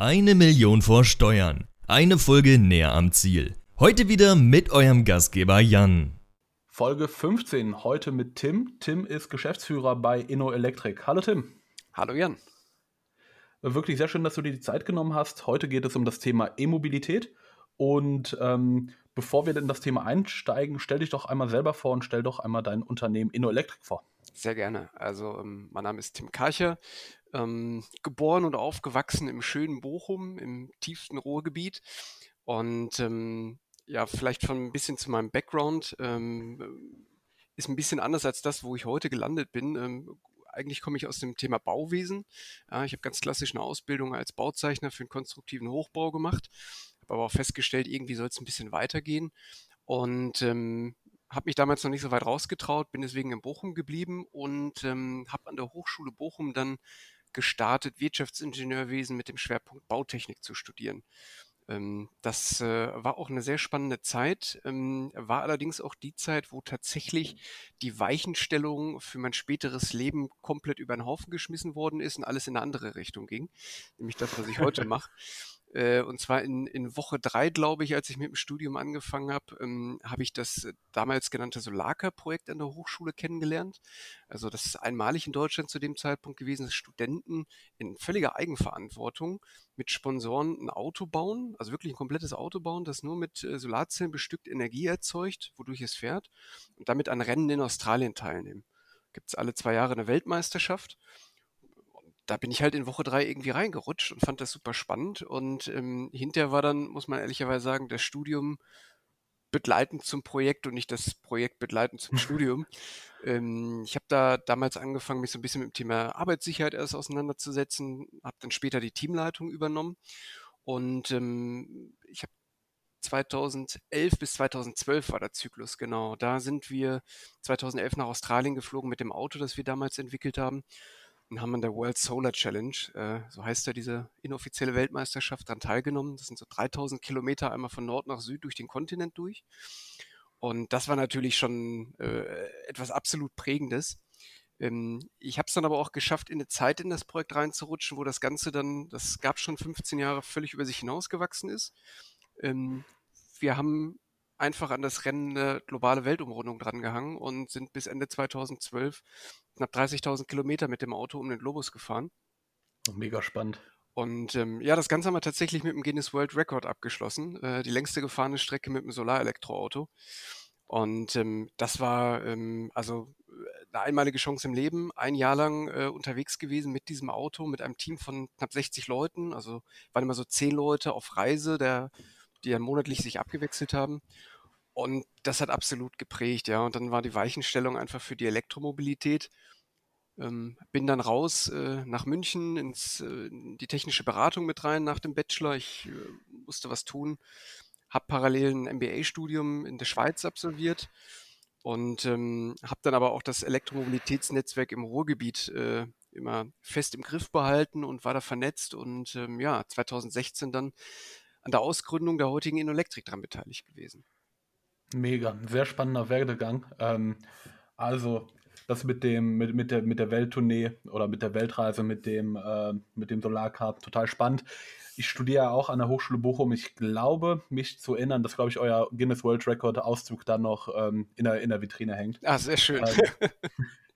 Eine Million vor Steuern. Eine Folge näher am Ziel. Heute wieder mit eurem Gastgeber Jan. Folge 15, heute mit Tim. Tim ist Geschäftsführer bei InnoElectric. Hallo Tim. Hallo Jan. Wirklich sehr schön, dass du dir die Zeit genommen hast. Heute geht es um das Thema E-Mobilität. Und ähm, bevor wir in das Thema einsteigen, stell dich doch einmal selber vor und stell doch einmal dein Unternehmen InnoElectric vor. Sehr gerne. Also ähm, mein Name ist Tim Karcher, ähm, geboren und aufgewachsen im schönen Bochum, im tiefsten Ruhrgebiet. Und ähm, ja, vielleicht schon ein bisschen zu meinem Background. Ähm, ist ein bisschen anders als das, wo ich heute gelandet bin. Ähm, eigentlich komme ich aus dem Thema Bauwesen. Ich habe ganz klassisch eine Ausbildung als Bauzeichner für einen konstruktiven Hochbau gemacht, habe aber auch festgestellt, irgendwie soll es ein bisschen weitergehen und ähm, habe mich damals noch nicht so weit rausgetraut, bin deswegen in Bochum geblieben und ähm, habe an der Hochschule Bochum dann gestartet, Wirtschaftsingenieurwesen mit dem Schwerpunkt Bautechnik zu studieren. Ähm, das äh, war auch eine sehr spannende Zeit, ähm, war allerdings auch die Zeit, wo tatsächlich die Weichenstellung für mein späteres Leben komplett über den Haufen geschmissen worden ist und alles in eine andere Richtung ging, nämlich das, was ich heute mache. Äh, und zwar in, in Woche drei, glaube ich, als ich mit dem Studium angefangen habe, ähm, habe ich das äh, damals genannte Solarka-Projekt an der Hochschule kennengelernt. Also das ist einmalig in Deutschland zu dem Zeitpunkt gewesen, dass Studenten in völliger Eigenverantwortung mit Sponsoren ein Auto bauen, also wirklich ein komplettes Auto bauen, das nur mit äh, Solarzellen bestückt Energie erzeugt, wodurch es fährt und damit an Rennen in Australien teilnehmen. Gibt es alle zwei Jahre eine Weltmeisterschaft da bin ich halt in Woche drei irgendwie reingerutscht und fand das super spannend. Und ähm, hinterher war dann, muss man ehrlicherweise sagen, das Studium begleitend zum Projekt und nicht das Projekt begleitend zum Studium. Ähm, ich habe da damals angefangen, mich so ein bisschen mit dem Thema Arbeitssicherheit erst auseinanderzusetzen, habe dann später die Teamleitung übernommen und ähm, ich habe 2011 bis 2012 war der Zyklus, genau. Da sind wir 2011 nach Australien geflogen mit dem Auto, das wir damals entwickelt haben und haben an der World Solar Challenge, äh, so heißt ja diese inoffizielle Weltmeisterschaft, daran teilgenommen. Das sind so 3000 Kilometer einmal von Nord nach Süd durch den Kontinent durch. Und das war natürlich schon äh, etwas absolut Prägendes. Ähm, ich habe es dann aber auch geschafft, in eine Zeit in das Projekt reinzurutschen, wo das Ganze dann, das gab schon 15 Jahre, völlig über sich hinausgewachsen ist. Ähm, wir haben einfach an das Rennen eine globale Weltumrundung drangehangen und sind bis Ende 2012 knapp 30.000 Kilometer mit dem Auto um den Globus gefahren. Mega spannend. Und ähm, ja, das Ganze haben wir tatsächlich mit dem Guinness World Record abgeschlossen. Äh, die längste gefahrene Strecke mit einem Solarelektroauto. Und ähm, das war ähm, also äh, eine einmalige Chance im Leben, ein Jahr lang äh, unterwegs gewesen mit diesem Auto, mit einem Team von knapp 60 Leuten. Also waren immer so zehn Leute auf Reise, der, die dann monatlich sich abgewechselt haben. Und das hat absolut geprägt, ja. Und dann war die Weichenstellung einfach für die Elektromobilität. Ähm, bin dann raus äh, nach München ins äh, in die technische Beratung mit rein nach dem Bachelor. Ich äh, musste was tun, habe parallel ein MBA-Studium in der Schweiz absolviert und ähm, habe dann aber auch das Elektromobilitätsnetzwerk im Ruhrgebiet äh, immer fest im Griff behalten und war da vernetzt und ähm, ja 2016 dann an der Ausgründung der heutigen Innoelektrik dran beteiligt gewesen. Mega, sehr spannender Werdegang. Ähm, also das mit dem, mit, mit, der, mit der Welttournee oder mit der Weltreise, mit dem, äh, mit dem Solarcup, total spannend. Ich studiere auch an der Hochschule Bochum. Ich glaube, mich zu erinnern, dass, glaube ich, euer Guinness World Record Auszug da noch ähm, in, der, in der Vitrine hängt. Ah, sehr schön. Ähm,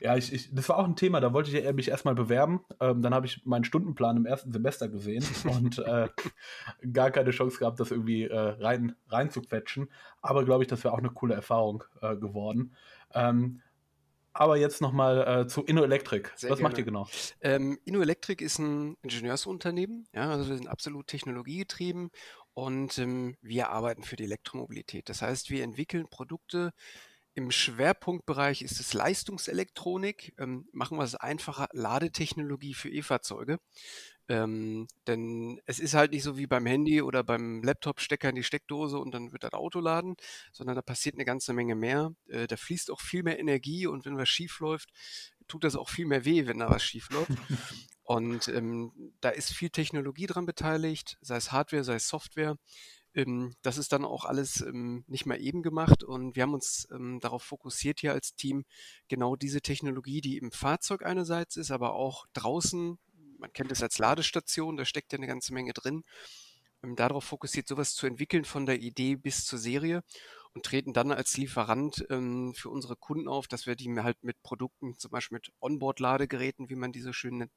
ja, ich, ich, das war auch ein Thema, da wollte ich mich erstmal bewerben. Ähm, dann habe ich meinen Stundenplan im ersten Semester gesehen und äh, gar keine Chance gehabt, das irgendwie äh, rein, rein zu quetschen. Aber glaube ich, das wäre auch eine coole Erfahrung äh, geworden. Ähm, aber jetzt nochmal äh, zu InnoElectric. Was gerne. macht ihr genau? Ähm, InnoElectric ist ein Ingenieursunternehmen. Ja, also wir sind absolut technologiegetrieben und ähm, wir arbeiten für die Elektromobilität. Das heißt, wir entwickeln Produkte, im Schwerpunktbereich ist es Leistungselektronik. Ähm, machen wir es einfacher, Ladetechnologie für E-Fahrzeuge. Ähm, denn es ist halt nicht so wie beim Handy oder beim Laptop, Stecker in die Steckdose und dann wird das Auto laden, sondern da passiert eine ganze Menge mehr. Äh, da fließt auch viel mehr Energie und wenn was schief läuft, tut das auch viel mehr weh, wenn da was schief läuft. und ähm, da ist viel Technologie dran beteiligt, sei es Hardware, sei es Software. Ähm, das ist dann auch alles ähm, nicht mehr eben gemacht und wir haben uns ähm, darauf fokussiert hier als Team, genau diese Technologie, die im Fahrzeug einerseits ist, aber auch draußen man kennt es als Ladestation, da steckt ja eine ganze Menge drin. Ähm, darauf fokussiert, sowas zu entwickeln von der Idee bis zur Serie und treten dann als Lieferant ähm, für unsere Kunden auf, dass wir die halt mit Produkten, zum Beispiel mit Onboard-Ladegeräten, wie man diese schön nennt,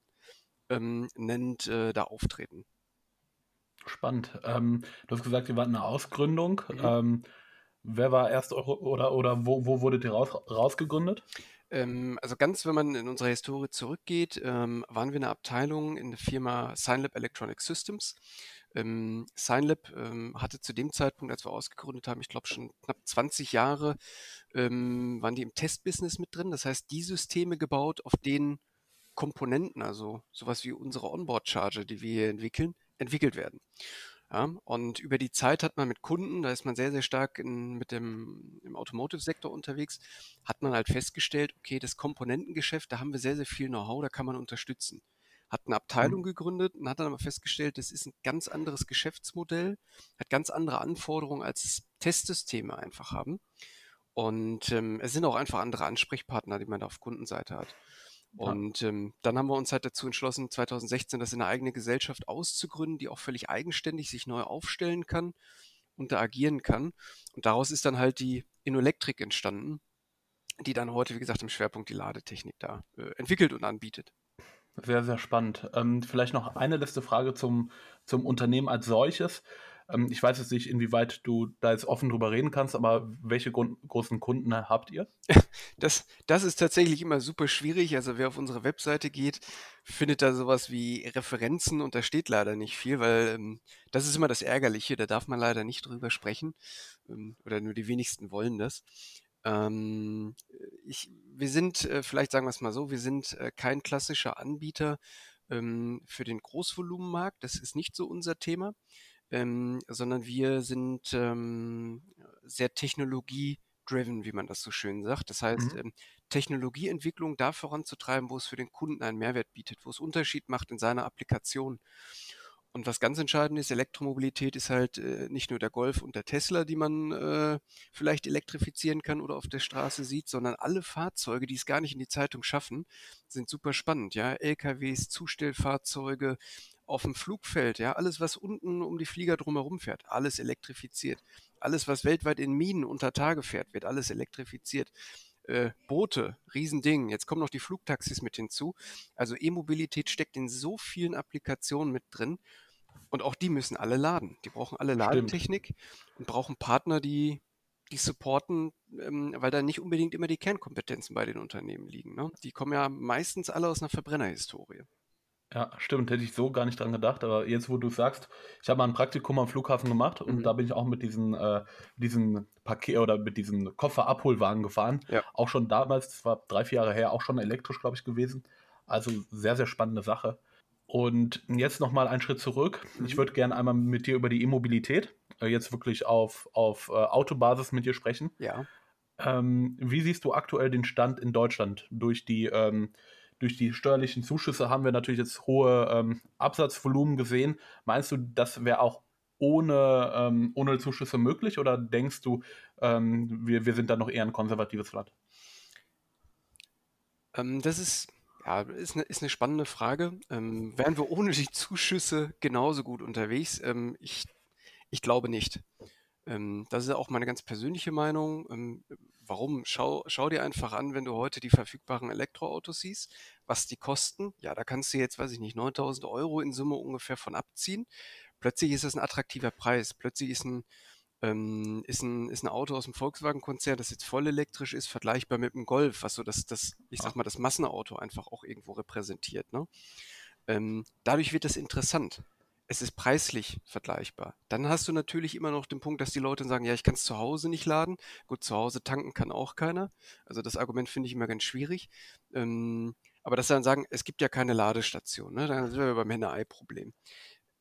ähm, nennt äh, da auftreten. Spannend. Ähm, du hast gesagt, ihr wart eine Ausgründung. Mhm. Ähm, wer war erst oder, oder wo, wo wurdet ihr raus, rausgegründet? Ähm, also ganz, wenn man in unserer Historie zurückgeht, ähm, waren wir eine Abteilung in der Firma Signlab Electronic Systems. Ähm, Signlab ähm, hatte zu dem Zeitpunkt, als wir ausgegründet haben, ich glaube schon knapp 20 Jahre, ähm, waren die im Testbusiness mit drin. Das heißt, die Systeme gebaut, auf denen Komponenten, also sowas wie unsere Onboard-Charger, die wir entwickeln, entwickelt werden. Ja, und über die Zeit hat man mit Kunden, da ist man sehr, sehr stark in, mit dem, im Automotive-Sektor unterwegs, hat man halt festgestellt, okay, das Komponentengeschäft, da haben wir sehr, sehr viel Know-how, da kann man unterstützen hat eine Abteilung mhm. gegründet und hat dann aber festgestellt, das ist ein ganz anderes Geschäftsmodell, hat ganz andere Anforderungen, als Testsysteme einfach haben. Und ähm, es sind auch einfach andere Ansprechpartner, die man da auf Kundenseite hat. Und ähm, dann haben wir uns halt dazu entschlossen, 2016 das in eine eigene Gesellschaft auszugründen, die auch völlig eigenständig sich neu aufstellen kann und da agieren kann. Und daraus ist dann halt die Innoelektrik entstanden, die dann heute, wie gesagt, im Schwerpunkt die Ladetechnik da äh, entwickelt und anbietet. Sehr, sehr spannend. Ähm, vielleicht noch eine letzte Frage zum, zum Unternehmen als solches. Ähm, ich weiß jetzt nicht, inwieweit du da jetzt offen drüber reden kannst, aber welche großen Kunden habt ihr? Das, das ist tatsächlich immer super schwierig. Also wer auf unsere Webseite geht, findet da sowas wie Referenzen und da steht leider nicht viel, weil ähm, das ist immer das Ärgerliche. Da darf man leider nicht drüber sprechen ähm, oder nur die wenigsten wollen das. Ähm, ich, wir sind, äh, vielleicht sagen wir es mal so, wir sind äh, kein klassischer Anbieter ähm, für den Großvolumenmarkt. Das ist nicht so unser Thema, ähm, sondern wir sind ähm, sehr technologie-driven, wie man das so schön sagt. Das heißt, mhm. Ähm, Technologieentwicklung da voranzutreiben, wo es für den Kunden einen Mehrwert bietet, wo es Unterschied macht in seiner Applikation. Und was ganz entscheidend ist, Elektromobilität ist halt äh, nicht nur der Golf und der Tesla, die man äh, vielleicht elektrifizieren kann oder auf der Straße sieht, sondern alle Fahrzeuge, die es gar nicht in die Zeitung schaffen, sind super spannend. Ja, LKWs, Zustellfahrzeuge auf dem Flugfeld, ja, alles, was unten um die Flieger drumherum fährt, alles elektrifiziert. Alles, was weltweit in Minen unter Tage fährt, wird alles elektrifiziert. Äh, Boote, Riesending. Jetzt kommen noch die Flugtaxis mit hinzu. Also E-Mobilität steckt in so vielen Applikationen mit drin. Und auch die müssen alle laden. Die brauchen alle Ladetechnik Stimmt. und brauchen Partner, die die supporten, ähm, weil da nicht unbedingt immer die Kernkompetenzen bei den Unternehmen liegen. Ne? Die kommen ja meistens alle aus einer Verbrennerhistorie. Ja, stimmt, hätte ich so gar nicht dran gedacht, aber jetzt, wo du sagst, ich habe mal ein Praktikum am Flughafen gemacht und mhm. da bin ich auch mit diesen, äh, diesen Paket oder mit diesem Kofferabholwagen gefahren. Ja. Auch schon damals, das war drei, vier Jahre her, auch schon elektrisch, glaube ich, gewesen. Also sehr, sehr spannende Sache. Und jetzt nochmal einen Schritt zurück. Mhm. Ich würde gerne einmal mit dir über die E-Mobilität, äh, jetzt wirklich auf, auf äh, Autobasis mit dir sprechen. Ja. Ähm, wie siehst du aktuell den Stand in Deutschland durch die ähm, durch die steuerlichen Zuschüsse haben wir natürlich jetzt hohe ähm, Absatzvolumen gesehen. Meinst du, das wäre auch ohne, ähm, ohne Zuschüsse möglich oder denkst du, ähm, wir, wir sind da noch eher ein konservatives Land? Ähm, das ist, ja, ist, eine, ist eine spannende Frage. Ähm, wären wir ohne die Zuschüsse genauso gut unterwegs? Ähm, ich, ich glaube nicht. Das ist auch meine ganz persönliche Meinung Warum? Schau, schau dir einfach an, wenn du heute die verfügbaren Elektroautos siehst, was die kosten. Ja, da kannst du jetzt, weiß ich nicht, 9000 Euro in Summe ungefähr von abziehen. Plötzlich ist es ein attraktiver Preis. Plötzlich ist ein, ähm, ist ein, ist ein Auto aus dem Volkswagen-Konzern, das jetzt voll elektrisch ist, vergleichbar mit einem Golf, was so das, das ich sag mal, das Massenauto einfach auch irgendwo repräsentiert. Ne? Ähm, dadurch wird es interessant es ist preislich vergleichbar. Dann hast du natürlich immer noch den Punkt, dass die Leute sagen, ja, ich kann es zu Hause nicht laden. Gut, zu Hause tanken kann auch keiner. Also das Argument finde ich immer ganz schwierig. Ähm, aber dass sie dann sagen, es gibt ja keine Ladestation, ne? dann sind wir beim Henne-Ei-Problem.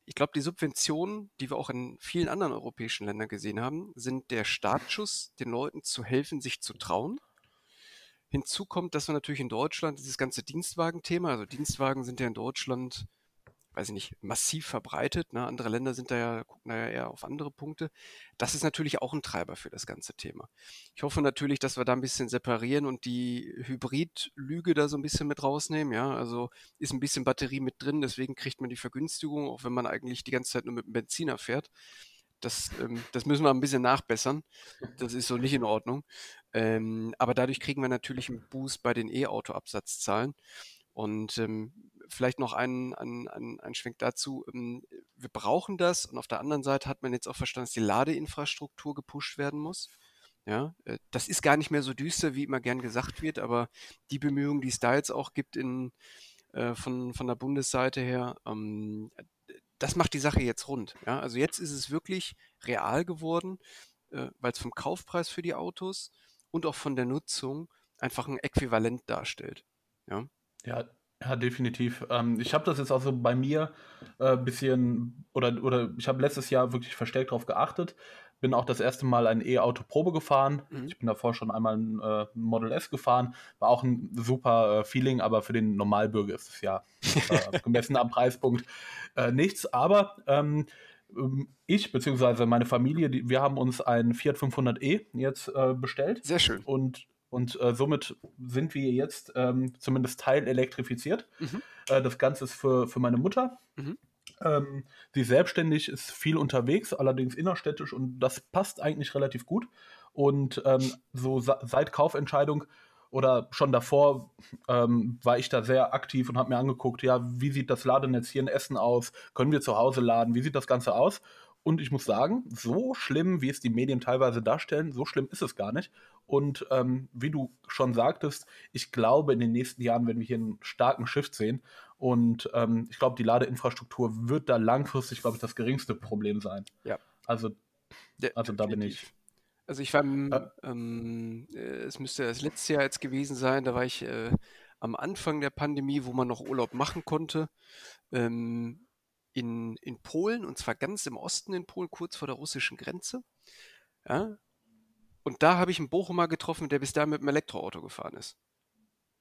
Ich glaube, die Subventionen, die wir auch in vielen anderen europäischen Ländern gesehen haben, sind der Startschuss, den Leuten zu helfen, sich zu trauen. Hinzu kommt, dass wir natürlich in Deutschland dieses ganze Dienstwagen-Thema, also Dienstwagen sind ja in Deutschland weiß ich nicht, massiv verbreitet. Ne? Andere Länder sind da ja, gucken da ja eher auf andere Punkte. Das ist natürlich auch ein Treiber für das ganze Thema. Ich hoffe natürlich, dass wir da ein bisschen separieren und die Hybrid-Lüge da so ein bisschen mit rausnehmen. Ja, also ist ein bisschen Batterie mit drin, deswegen kriegt man die Vergünstigung, auch wenn man eigentlich die ganze Zeit nur mit dem Benziner fährt. Das, ähm, das müssen wir ein bisschen nachbessern. Das ist so nicht in Ordnung. Ähm, aber dadurch kriegen wir natürlich einen Boost bei den E-Auto-Absatzzahlen. Und ähm, vielleicht noch ein, ein, ein, ein Schwenk dazu. Ähm, wir brauchen das und auf der anderen Seite hat man jetzt auch verstanden, dass die Ladeinfrastruktur gepusht werden muss. Ja, äh, das ist gar nicht mehr so düster, wie immer gern gesagt wird, aber die Bemühungen, die es da jetzt auch gibt in, äh, von, von der Bundesseite her, ähm, das macht die Sache jetzt rund. Ja? Also jetzt ist es wirklich real geworden, äh, weil es vom Kaufpreis für die Autos und auch von der Nutzung einfach ein Äquivalent darstellt. Ja, ja ja, definitiv. Ähm, ich habe das jetzt also bei mir ein äh, bisschen, oder, oder ich habe letztes Jahr wirklich verstärkt darauf geachtet. Bin auch das erste Mal ein E-Auto Probe gefahren. Mhm. Ich bin davor schon einmal ein äh, Model S gefahren. War auch ein super äh, Feeling, aber für den Normalbürger ist es ja äh, gemessen am Preispunkt äh, nichts. Aber ähm, ähm, ich bzw. meine Familie, die, wir haben uns ein Fiat 500e jetzt äh, bestellt. Sehr schön. Und und äh, somit sind wir jetzt ähm, zumindest teilelektrifiziert. Mhm. Äh, das Ganze ist für, für meine Mutter. Mhm. Ähm, sie selbstständig ist viel unterwegs, allerdings innerstädtisch und das passt eigentlich relativ gut. Und ähm, so seit Kaufentscheidung oder schon davor ähm, war ich da sehr aktiv und habe mir angeguckt, ja, wie sieht das Ladenetz hier in Essen aus? Können wir zu Hause laden? Wie sieht das Ganze aus? Und ich muss sagen, so schlimm, wie es die Medien teilweise darstellen, so schlimm ist es gar nicht. Und ähm, wie du schon sagtest, ich glaube, in den nächsten Jahren werden wir hier einen starken Shift sehen. Und ähm, ich glaube, die Ladeinfrastruktur wird da langfristig, glaube ich, das geringste Problem sein. Ja. Also, also da bin ich. Also ich war, äh, ähm, es müsste das letzte Jahr jetzt gewesen sein, da war ich äh, am Anfang der Pandemie, wo man noch Urlaub machen konnte. Ähm, in, in Polen, und zwar ganz im Osten in Polen, kurz vor der russischen Grenze. Ja? Und da habe ich einen Bochumer getroffen, der bis da mit einem Elektroauto gefahren ist.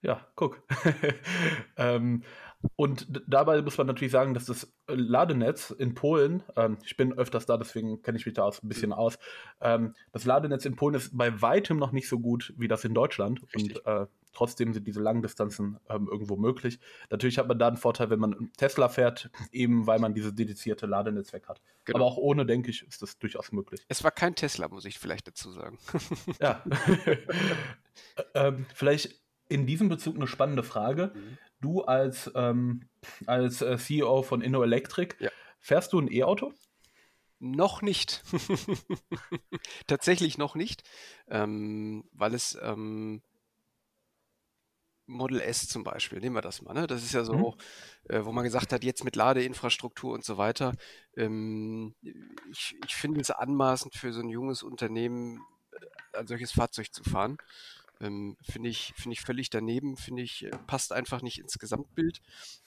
Ja, guck. ähm, und dabei muss man natürlich sagen, dass das Ladenetz in Polen, ähm, ich bin öfters da, deswegen kenne ich mich da auch ein bisschen aus, ähm, das Ladenetz in Polen ist bei weitem noch nicht so gut wie das in Deutschland. Richtig. Und äh, trotzdem sind diese langen Distanzen ähm, irgendwo möglich. Natürlich hat man da einen Vorteil, wenn man Tesla fährt, eben weil man dieses dedizierte Ladenetzwerk hat. Genau. Aber auch ohne, denke ich, ist das durchaus möglich. Es war kein Tesla, muss ich vielleicht dazu sagen. ja. ähm, vielleicht in diesem Bezug eine spannende Frage. Mhm. Du als, ähm, als äh, CEO von InnoElectric, ja. fährst du ein E-Auto? Noch nicht. Tatsächlich noch nicht, ähm, weil es ähm, Model S zum Beispiel, nehmen wir das mal. Ne? Das ist ja so, mhm. äh, wo man gesagt hat, jetzt mit Ladeinfrastruktur und so weiter. Ähm, ich, ich finde es anmaßend für so ein junges Unternehmen, äh, ein solches Fahrzeug zu fahren. Ähm, finde ich, finde ich völlig daneben, finde ich, äh, passt einfach nicht ins Gesamtbild.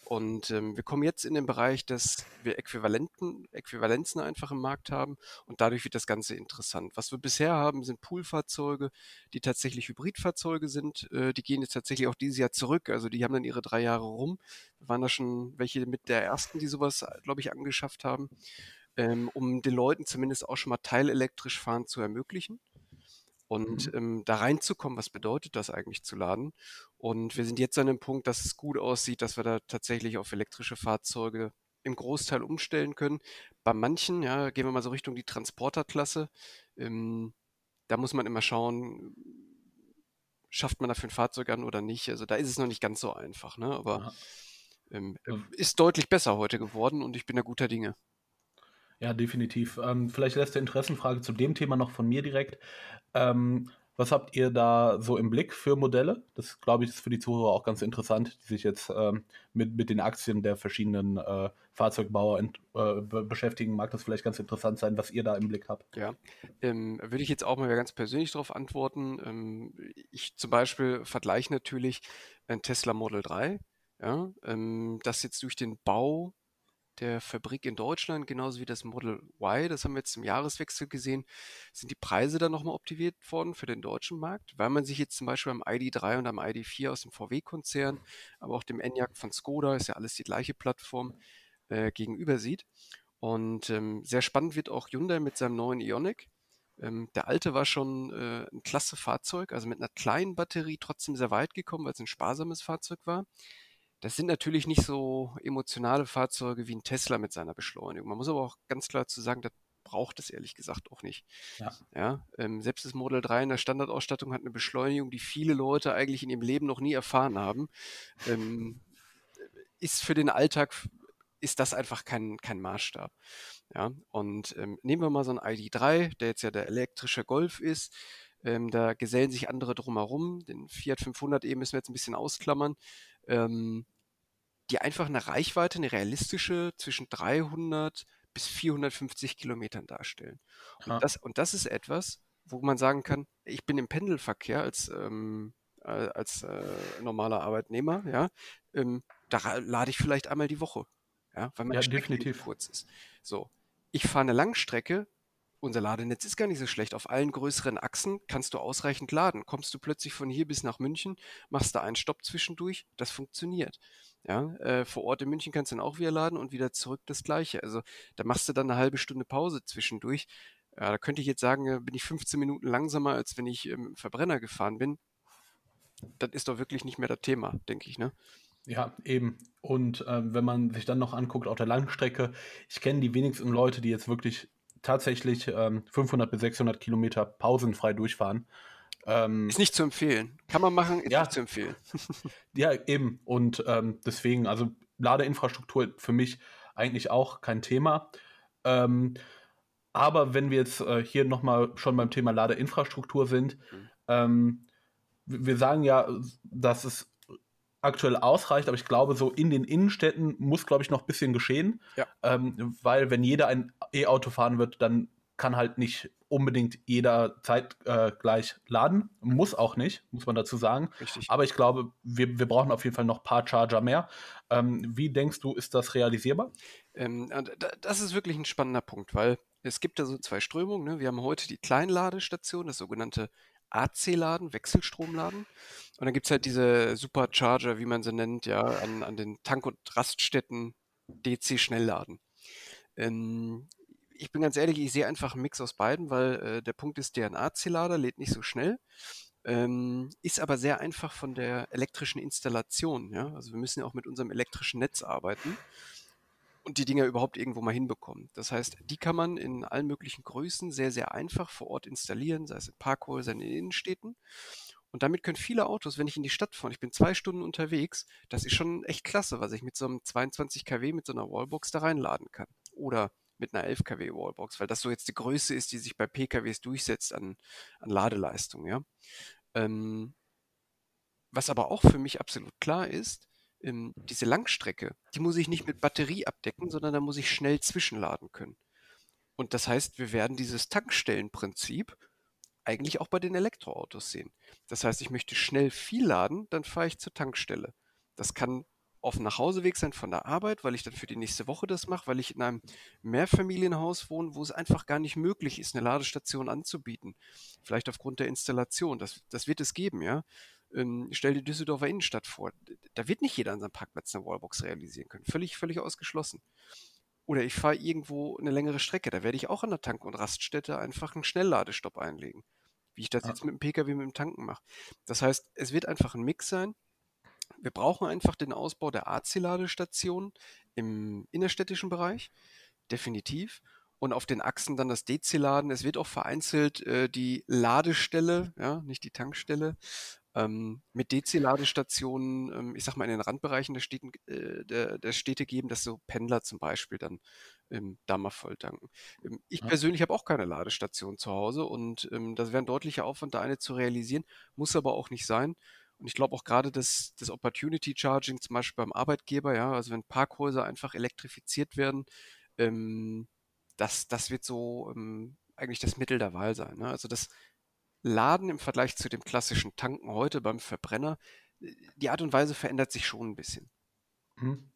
Und ähm, wir kommen jetzt in den Bereich, dass wir Äquivalenten, Äquivalenzen einfach im Markt haben und dadurch wird das Ganze interessant. Was wir bisher haben, sind Poolfahrzeuge, die tatsächlich Hybridfahrzeuge sind. Äh, die gehen jetzt tatsächlich auch dieses Jahr zurück. Also die haben dann ihre drei Jahre rum. Wir waren da schon welche mit der ersten, die sowas, glaube ich, angeschafft haben, ähm, um den Leuten zumindest auch schon mal teilelektrisch fahren zu ermöglichen und mhm. ähm, da reinzukommen, was bedeutet das eigentlich zu laden? Und wir sind jetzt an dem Punkt, dass es gut aussieht, dass wir da tatsächlich auf elektrische Fahrzeuge im Großteil umstellen können. Bei manchen, ja, gehen wir mal so Richtung die Transporterklasse, ähm, da muss man immer schauen, schafft man dafür ein Fahrzeug an oder nicht. Also da ist es noch nicht ganz so einfach, ne? aber ähm, ist deutlich besser heute geworden und ich bin da guter Dinge. Ja, definitiv. Ähm, vielleicht letzte Interessenfrage zu dem Thema noch von mir direkt. Ähm, was habt ihr da so im Blick für Modelle? Das glaube ich ist für die Zuhörer auch ganz interessant, die sich jetzt ähm, mit, mit den Aktien der verschiedenen äh, Fahrzeugbauer in, äh, beschäftigen. Mag das vielleicht ganz interessant sein, was ihr da im Blick habt? Ja, ähm, würde ich jetzt auch mal ganz persönlich darauf antworten. Ähm, ich zum Beispiel vergleiche natürlich ein Tesla Model 3, ja, ähm, das jetzt durch den Bau der Fabrik in Deutschland, genauso wie das Model Y, das haben wir jetzt im Jahreswechsel gesehen, sind die Preise dann nochmal optimiert worden für den deutschen Markt, weil man sich jetzt zum Beispiel am ID3 und am ID4 aus dem VW-Konzern, aber auch dem Enyaq von Skoda, ist ja alles die gleiche Plattform, äh, gegenüber sieht. Und ähm, sehr spannend wird auch Hyundai mit seinem neuen Ioniq. Ähm, der alte war schon äh, ein klasse Fahrzeug, also mit einer kleinen Batterie trotzdem sehr weit gekommen, weil es ein sparsames Fahrzeug war. Das sind natürlich nicht so emotionale Fahrzeuge wie ein Tesla mit seiner Beschleunigung. Man muss aber auch ganz klar zu sagen, das braucht es ehrlich gesagt auch nicht. Ja. Ja, ähm, selbst das Model 3 in der Standardausstattung hat eine Beschleunigung, die viele Leute eigentlich in ihrem Leben noch nie erfahren haben. Ähm, ist für den Alltag ist das einfach kein, kein Maßstab. Ja, und ähm, nehmen wir mal so ein ID3, der jetzt ja der elektrische Golf ist. Ähm, da gesellen sich andere drumherum. Den Fiat 500 eben müssen wir jetzt ein bisschen ausklammern. Ähm, die einfach eine Reichweite, eine realistische zwischen 300 bis 450 Kilometern darstellen. Und, das, und das ist etwas, wo man sagen kann, ich bin im Pendelverkehr als, ähm, äh, als äh, normaler Arbeitnehmer, ja, ähm, da lade ich vielleicht einmal die Woche, ja, weil meine Ja, Strecke definitiv. kurz ist. So, ich fahre eine Langstrecke, unser Ladenetz ist gar nicht so schlecht. Auf allen größeren Achsen kannst du ausreichend laden. Kommst du plötzlich von hier bis nach München, machst da einen Stopp zwischendurch, das funktioniert. Ja, äh, vor Ort in München kannst du dann auch wieder laden und wieder zurück das Gleiche. Also da machst du dann eine halbe Stunde Pause zwischendurch. Ja, da könnte ich jetzt sagen, äh, bin ich 15 Minuten langsamer, als wenn ich im Verbrenner gefahren bin. Das ist doch wirklich nicht mehr das Thema, denke ich, ne? Ja, eben. Und ähm, wenn man sich dann noch anguckt auf der Langstrecke, ich kenne die wenigsten Leute, die jetzt wirklich tatsächlich ähm, 500 bis 600 Kilometer pausenfrei durchfahren. Ähm, Ist nicht zu empfehlen. Kann man machen, ist Ja. nicht zu empfehlen. ja, eben. Und ähm, deswegen, also Ladeinfrastruktur für mich eigentlich auch kein Thema. Ähm, aber wenn wir jetzt äh, hier nochmal schon beim Thema Ladeinfrastruktur sind, Mhm. ähm, wir wir sagen ja, dass es aktuell ausreicht, aber ich glaube, so in den Innenstädten muss, glaube ich, noch ein bisschen geschehen. Ja. Ähm, weil wenn jeder ein E-Auto fahren wird, dann kann halt nicht unbedingt jeder zeitgleich äh, gleich laden. Muss auch nicht, muss man dazu sagen. Richtig. Aber ich glaube, wir, wir brauchen auf jeden Fall noch ein paar Charger mehr. Ähm, wie denkst du, ist das realisierbar? Ähm, da- das ist wirklich ein spannender Punkt, weil es gibt da so zwei Strömungen. Ne? Wir haben heute die Kleinladestation, das sogenannte AC-Laden, Wechselstromladen. Und dann gibt es halt diese Supercharger, wie man sie nennt, ja, an, an den Tank- und Raststätten DC-Schnellladen. Ähm, ich bin ganz ehrlich, ich sehe einfach einen Mix aus beiden, weil äh, der Punkt ist, der AC-Lader lädt nicht so schnell, ähm, ist aber sehr einfach von der elektrischen Installation. Ja? Also wir müssen ja auch mit unserem elektrischen Netz arbeiten und die Dinger überhaupt irgendwo mal hinbekommen. Das heißt, die kann man in allen möglichen Größen sehr, sehr einfach vor Ort installieren, sei es in Parkhäusern, in Innenstädten. Und damit können viele Autos, wenn ich in die Stadt fahre, ich bin zwei Stunden unterwegs, das ist schon echt klasse, was ich mit so einem 22 kW mit so einer Wallbox da reinladen kann. Oder mit einer 11 kW Wallbox, weil das so jetzt die Größe ist, die sich bei PKWs durchsetzt an, an Ladeleistung, ja. Ähm, was aber auch für mich absolut klar ist, ähm, diese Langstrecke, die muss ich nicht mit Batterie abdecken, sondern da muss ich schnell zwischenladen können. Und das heißt, wir werden dieses Tankstellenprinzip eigentlich auch bei den Elektroautos sehen. Das heißt, ich möchte schnell viel laden, dann fahre ich zur Tankstelle. Das kann auf dem Nachhauseweg sein von der Arbeit, weil ich dann für die nächste Woche das mache, weil ich in einem Mehrfamilienhaus wohne, wo es einfach gar nicht möglich ist, eine Ladestation anzubieten. Vielleicht aufgrund der Installation. Das, das wird es geben, ja. Ähm, stell dir Düsseldorfer Innenstadt vor. Da wird nicht jeder an seinem Parkplatz eine Wallbox realisieren können. Völlig, völlig ausgeschlossen. Oder ich fahre irgendwo eine längere Strecke. Da werde ich auch an der Tank- und Raststätte einfach einen Schnellladestopp einlegen. Wie ich das Ja. jetzt mit dem Pkw mit dem Tanken mache. Das heißt, es wird einfach ein Mix sein. Wir brauchen einfach den Ausbau der AC-Ladestationen im innerstädtischen Bereich. Definitiv. Und auf den Achsen dann das DC-Laden. Es wird auch vereinzelt äh, die Ladestelle, ja, nicht die Tankstelle, ähm, mit DC-Ladestationen, ähm, ich sag mal, in den Randbereichen der, Städten, äh, der, der Städte geben, dass so Pendler zum Beispiel dann ähm, da mal voll tanken. Ähm, ich Ja. persönlich habe auch keine Ladestation zu Hause und ähm, das wäre ein deutlicher Aufwand, da eine zu realisieren, muss aber auch nicht sein. Und ich glaube auch gerade das, das Opportunity Charging, zum Beispiel beim Arbeitgeber, ja, also wenn Parkhäuser einfach elektrifiziert werden, ähm, das, das wird so ähm, eigentlich das Mittel der Wahl sein. Ne? Also das Laden im Vergleich zu dem klassischen Tanken heute beim Verbrenner, äh, die Art und Weise verändert sich schon ein bisschen. Hm.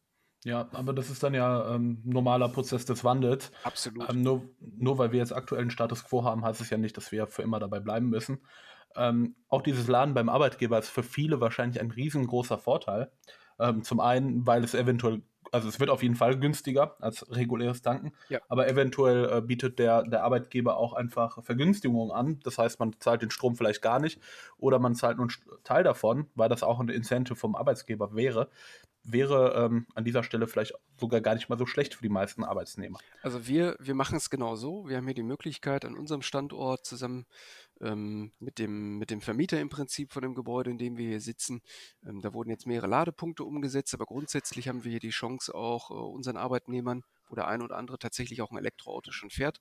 Ja, aber das ist dann ja ähm, normaler Prozess des Wandels. Absolut. Ähm, nur, nur weil wir jetzt aktuell einen Status quo haben, heißt es ja nicht, dass wir für immer dabei bleiben müssen. Ähm, auch dieses Laden beim Arbeitgeber ist für viele wahrscheinlich ein riesengroßer Vorteil. Ähm, zum einen, weil es eventuell also es wird auf jeden Fall günstiger als reguläres Tanken, Ja. aber eventuell äh, bietet der, der Arbeitgeber auch einfach Vergünstigungen an. Das heißt, man zahlt den Strom vielleicht gar nicht oder man zahlt nur einen Teil davon, weil das auch ein Incentive vom Arbeitgeber wäre. Wäre ähm, an dieser Stelle vielleicht sogar gar nicht mal so schlecht für die meisten Arbeitsnehmer. Also wir, wir machen es genau so. Wir haben hier die Möglichkeit an unserem Standort zusammen ähm, mit dem, mit dem Vermieter im Prinzip von dem Gebäude, in dem wir hier sitzen. Ähm, da wurden jetzt mehrere Ladepunkte umgesetzt, aber grundsätzlich haben wir hier die Chance auch äh, unseren Arbeitnehmern, wo der ein oder andere tatsächlich auch ein Elektroauto schon fährt,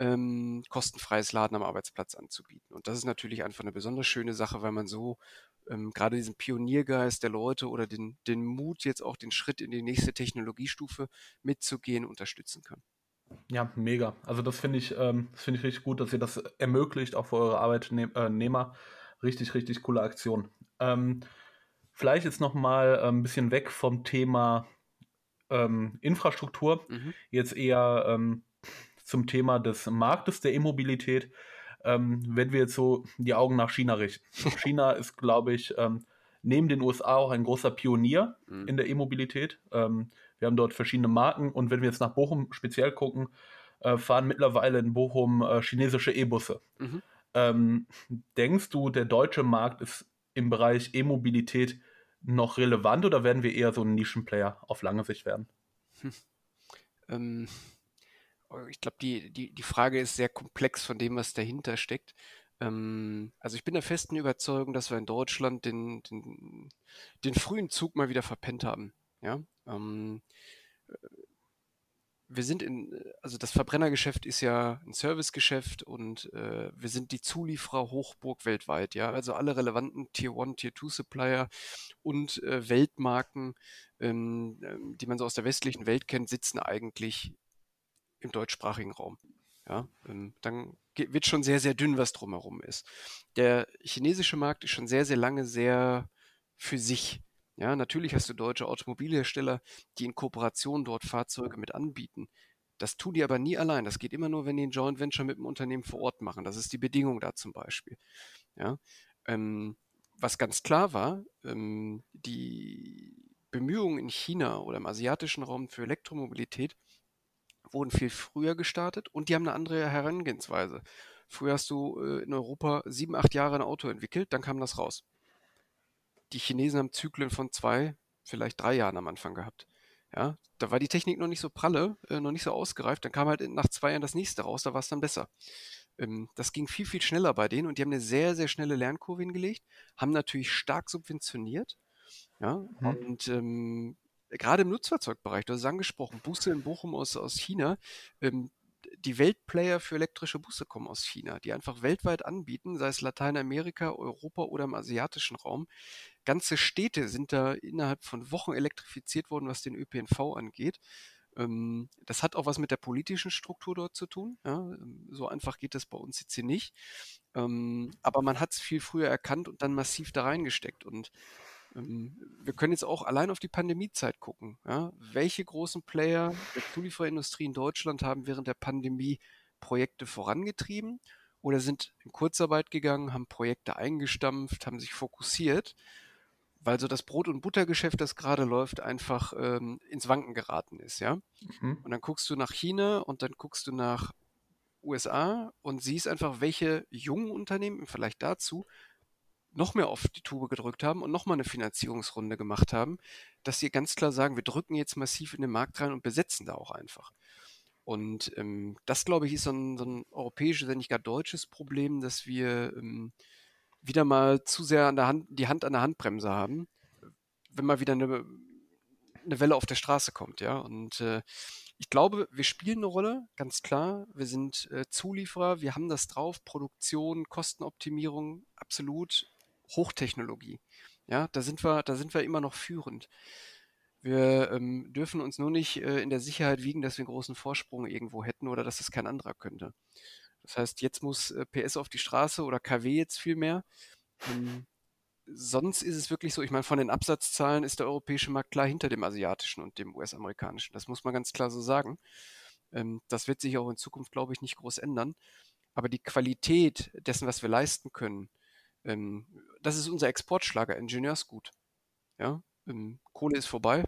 ähm, kostenfreies Laden am Arbeitsplatz anzubieten. Und das ist natürlich einfach eine besonders schöne Sache, weil man so ähm, gerade diesen Pioniergeist der Leute oder den, den Mut, jetzt auch den Schritt in die nächste Technologiestufe mitzugehen, unterstützen kann. Ja, mega. Also das finde ich, ähm, finde ich richtig gut, dass ihr das ermöglicht, auch für eure Arbeitnehmer. Richtig, richtig coole Aktion. Ähm, vielleicht jetzt noch mal äh, ein bisschen weg vom Thema ähm, Infrastruktur, Mhm. jetzt eher ähm, zum Thema des Marktes der E-Mobilität. Ähm, wenn wir jetzt so die Augen nach China richten. China ist, glaube ich, ähm, neben den USA auch ein großer Pionier Mhm. in der E-Mobilität. Ähm, wir haben dort verschiedene Marken und wenn wir jetzt nach Bochum speziell gucken, äh, fahren mittlerweile in Bochum äh, chinesische E-Busse. Mhm. Ähm, denkst du, der deutsche Markt ist im Bereich E-Mobilität noch relevant oder werden wir eher so ein Nischenplayer auf lange Sicht werden? Ähm, oh, ich glaube, die, die, die Frage ist sehr komplex von dem, was dahinter steckt. Ähm, also ich bin der festen Überzeugung, dass wir in Deutschland den, den, den frühen Zug mal wieder verpennt haben. Ja? Ähm, äh, wir sind in, also das Verbrennergeschäft ist ja ein Servicegeschäft und äh, wir sind die Zulieferer Hochburg weltweit, ja. Also alle relevanten Tier 1, Tier 2 Supplier und äh, Weltmarken, ähm, ähm, die man so aus der westlichen Welt kennt, sitzen eigentlich im deutschsprachigen Raum. Ja, ähm, dann wird schon sehr, sehr dünn, was drumherum ist. Der chinesische Markt ist schon sehr, sehr lange sehr für sich. Ja, natürlich hast du deutsche Automobilhersteller, die in Kooperation dort Fahrzeuge mit anbieten. Das tun die aber nie allein. Das geht immer nur, wenn die ein Joint Venture mit dem Unternehmen vor Ort machen. Das ist die Bedingung da zum Beispiel. Ja, ähm, was ganz klar war, ähm, die Bemühungen in China oder im asiatischen Raum für Elektromobilität wurden viel früher gestartet und die haben eine andere Herangehensweise. Früher hast du äh, in Europa sieben, acht Jahre ein Auto entwickelt, dann kam das raus. Die Chinesen haben Zyklen von zwei, vielleicht drei Jahren am Anfang gehabt. Ja, da war die Technik noch nicht so pralle, äh, noch nicht so ausgereift. Dann kam halt nach zwei Jahren das nächste raus, da war es dann besser. Ähm, das ging viel, viel schneller bei denen und die haben eine sehr, sehr schnelle Lernkurve hingelegt, haben natürlich stark subventioniert. Ja, Mhm. und ähm, gerade im Nutzfahrzeugbereich, du hast es angesprochen, Busse in Bochum aus, aus China, ähm, die Weltplayer für elektrische Busse kommen aus China, die einfach weltweit anbieten, sei es Lateinamerika, Europa oder im asiatischen Raum. Ganze Städte sind da innerhalb von Wochen elektrifiziert worden, was den ÖPNV angeht. Ähm, das hat auch was mit der politischen Struktur dort zu tun. Ja? Ähm, So einfach geht das bei uns jetzt hier nicht. Ähm, aber man hat es viel früher erkannt und dann massiv da reingesteckt. Und wir können jetzt auch allein auf die Pandemiezeit gucken. Ja? Welche großen Player der Zulieferindustrie in Deutschland haben während der Pandemie Projekte vorangetrieben oder sind in Kurzarbeit gegangen, haben Projekte eingestampft, haben sich fokussiert, weil so das Brot- und Buttergeschäft, das gerade läuft, einfach ähm, ins Wanken geraten ist. Ja? Mhm. Und dann guckst du nach China und dann guckst du nach USA und siehst einfach, welche jungen Unternehmen im Vergleich dazu noch mehr auf die Tube gedrückt haben und nochmal eine Finanzierungsrunde gemacht haben, dass sie ganz klar sagen, wir drücken jetzt massiv in den Markt rein und besetzen da auch einfach. Und ähm, das, glaube ich, ist so ein, so ein europäisches, wenn nicht gar deutsches Problem, dass wir ähm, wieder mal zu sehr an der Hand, die Hand an der Handbremse haben, wenn mal wieder eine, eine Welle auf der Straße kommt, ja. Und äh, ich glaube, wir spielen eine Rolle, ganz klar. Wir sind äh, Zulieferer, wir haben das drauf, Produktion, Kostenoptimierung, absolut Hochtechnologie. Ja, da sind wir, da sind wir immer noch führend. Wir ähm, dürfen uns nur nicht äh, in der Sicherheit wiegen, dass wir einen großen Vorsprung irgendwo hätten oder dass es kein anderer könnte. Das heißt, jetzt muss äh, PS auf die Straße oder KW jetzt viel mehr. Ähm, sonst ist es wirklich so, ich meine, von den Absatzzahlen ist der europäische Markt klar hinter dem asiatischen und dem US-amerikanischen. Das muss man ganz klar so sagen. Ähm, das wird sich auch in Zukunft, glaube ich, nicht groß ändern. Aber die Qualität dessen, was wir leisten können, ähm, das ist unser Exportschlager, Ingenieursgut. Ja, ähm, Kohle ist vorbei.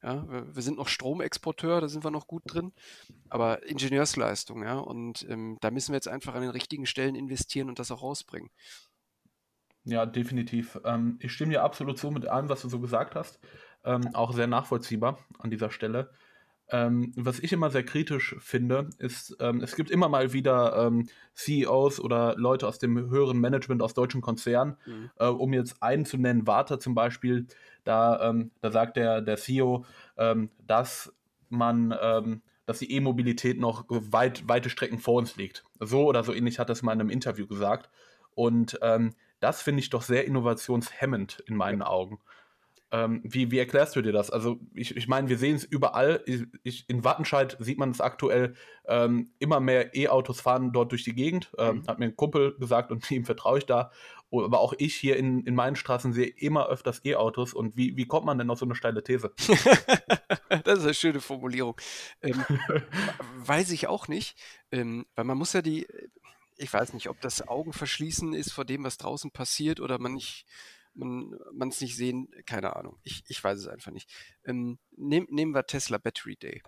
Ja, wir, sind noch Stromexporteur, da sind wir noch gut drin, aber Ingenieursleistung, ja, und ähm, da müssen wir jetzt einfach an den richtigen Stellen investieren und das auch rausbringen. Ja, definitiv. Ähm, ich stimme dir absolut zu mit allem, was du so gesagt hast. Ähm, auch sehr nachvollziehbar an dieser Stelle. Ähm, was ich immer sehr kritisch finde, ist, ähm, es gibt immer mal wieder ähm, CEOs oder Leute aus dem höheren Management aus deutschen Konzernen, mhm. äh, um jetzt einen zu nennen, Warta zum Beispiel, da, ähm, da sagt der, der CEO, ähm, dass man, ähm, dass die E-Mobilität noch weit, weite Strecken vor uns liegt. So oder so ähnlich hat er es mal in einem Interview gesagt. Und das finde ich doch sehr innovationshemmend in meinen Augen. Ähm, wie, wie erklärst du dir das? Also, ich, ich meine, wir sehen es überall. Ich, ich, in Wattenscheid sieht man es aktuell. Ähm, immer mehr E-Autos fahren dort durch die Gegend. Ähm, mhm. Hat mir ein Kumpel gesagt und ihm vertraue ich da. Aber auch ich hier in, in meinen Straßen sehe immer öfters E-Autos. Und wie, wie kommt man denn auf so eine steile These? das ist eine schöne Formulierung. Ähm, weiß ich auch nicht. Ähm, weil man muss ja die. Ich weiß nicht, ob das Augenverschließen ist vor dem, was draußen passiert, oder man nicht man es nicht sehen, keine Ahnung. Ich, ich weiß es einfach nicht. Ähm, nehm, nehmen wir Tesla Battery Day.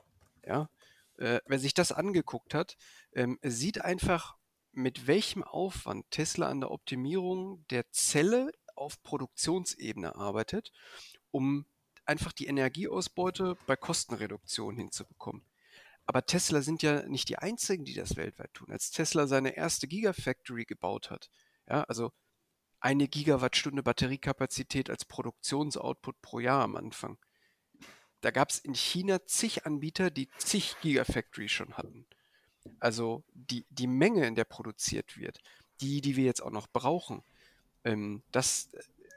Ja? Äh, wer sich das angeguckt hat, ähm, sieht einfach, mit welchem Aufwand Tesla an der Optimierung der Zelle auf Produktionsebene arbeitet, um einfach die Energieausbeute bei Kostenreduktion hinzubekommen. Aber Tesla sind ja nicht die einzigen, die das weltweit tun. Als Tesla seine erste Gigafactory gebaut hat, ja, also eine Gigawattstunde Batteriekapazität als Produktionsoutput pro Jahr am Anfang. Da gab es in China zig Anbieter, die zig Gigafactories schon hatten. Also die, die Menge, in der produziert wird, die, die wir jetzt auch noch brauchen, ähm, das,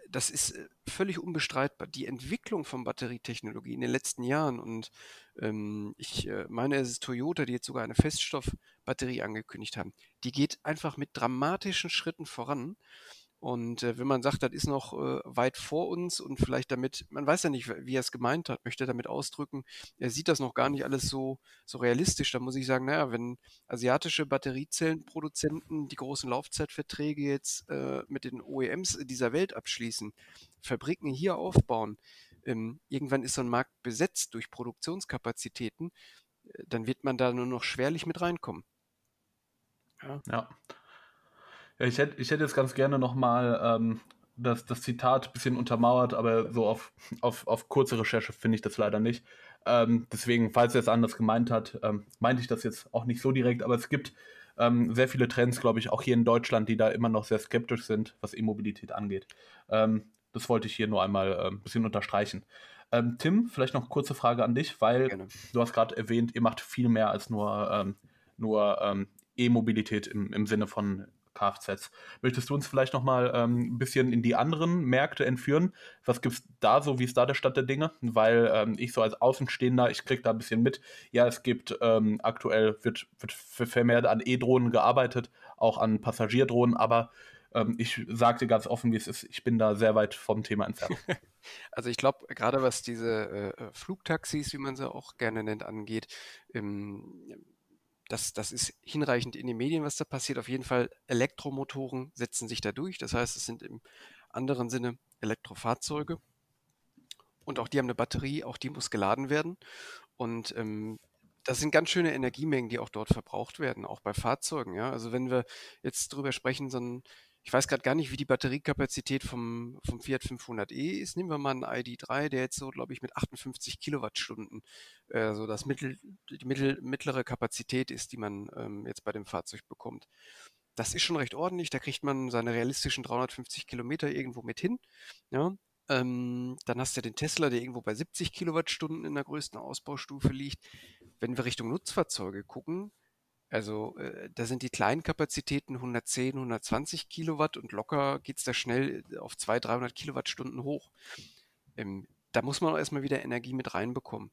das ist äh, völlig unbestreitbar. Die Entwicklung von Batterietechnologie in den letzten Jahren und ähm, ich äh, meine, es ist Toyota, die jetzt sogar eine Feststoffbatterie angekündigt haben, die geht einfach mit dramatischen Schritten voran. Und äh, wenn man sagt, das ist noch äh, weit vor uns und vielleicht damit, man weiß ja nicht, wie er es gemeint hat, möchte damit ausdrücken, er sieht das noch gar nicht alles so, so realistisch. Da muss ich sagen, naja, wenn asiatische Batteriezellenproduzenten die großen Laufzeitverträge jetzt äh, mit den OEMs dieser Welt abschließen, Fabriken hier aufbauen, ähm, irgendwann ist so ein Markt besetzt durch Produktionskapazitäten, äh, dann wird man da nur noch schwerlich mit reinkommen. Ja. ja. Ich hätte, ich hätte jetzt ganz gerne nochmal ähm, das, das Zitat ein bisschen untermauert, aber so auf, auf, auf kurze Recherche finde ich das leider nicht. Ähm, deswegen, falls er es anders gemeint hat, ähm, meinte ich das jetzt auch nicht so direkt, aber es gibt ähm, sehr viele Trends, glaube ich, auch hier in Deutschland, die da immer noch sehr skeptisch sind, was E-Mobilität angeht. Ähm, das wollte ich hier nur einmal äh, ein bisschen unterstreichen. Ähm, Tim, vielleicht noch eine kurze Frage an dich, weil Gerne. du hast gerade erwähnt, ihr macht viel mehr als nur, ähm, nur E-Mobilität im, im Sinne von Kfz. Möchtest du uns vielleicht noch mal ähm, ein bisschen in die anderen Märkte entführen? Was gibt es da so? Wie ist da der Stand der Dinge? Weil ähm, ich so als Außenstehender, ich kriege da ein bisschen mit. Ja, es gibt ähm, aktuell wird, wird vermehrt an E-Drohnen gearbeitet, auch an Passagierdrohnen, aber ähm, ich sage dir ganz offen, wie es ist, ich bin da sehr weit vom Thema entfernt. Also ich glaube, gerade was diese äh, Flugtaxis, wie man sie auch gerne nennt, angeht, ähm, das, das ist hinreichend in den Medien, was da passiert. Auf jeden Fall, Elektromotoren setzen sich da durch. Das heißt, es sind im anderen Sinne Elektrofahrzeuge. Und auch die haben eine Batterie, auch die muss geladen werden. Und ähm, das sind ganz schöne Energiemengen, die auch dort verbraucht werden, auch bei Fahrzeugen. Ja? Also wenn wir jetzt drüber sprechen, so ein ich weiß gerade gar nicht, wie die Batteriekapazität vom, vom Fiat 500e ist. Nehmen wir mal einen ID3, der jetzt so, glaube ich, mit 58 Kilowattstunden äh, so das Mittel, die mittel, mittlere Kapazität ist, die man ähm, jetzt bei dem Fahrzeug bekommt. Das ist schon recht ordentlich. Da kriegt man seine realistischen 350 Kilometer irgendwo mit hin. Ja? Ähm, dann hast du den Tesla, der irgendwo bei 70 Kilowattstunden in der größten Ausbaustufe liegt. Wenn wir Richtung Nutzfahrzeuge gucken, also äh, da sind die kleinen Kapazitäten 110, 120 Kilowatt und locker geht es da schnell auf 200, 300 Kilowattstunden hoch. Ähm, da muss man auch erstmal wieder Energie mit reinbekommen.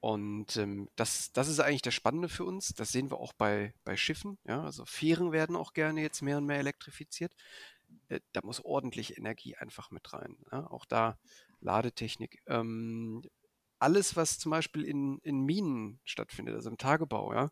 Und ähm, das, das ist eigentlich das Spannende für uns. Das sehen wir auch bei, bei Schiffen. Ja? Also Fähren werden auch gerne jetzt mehr und mehr elektrifiziert. Äh, da muss ordentlich Energie einfach mit rein. Ja? Auch da Ladetechnik. Ähm, alles, was zum Beispiel in, in Minen stattfindet, also im Tagebau, ja,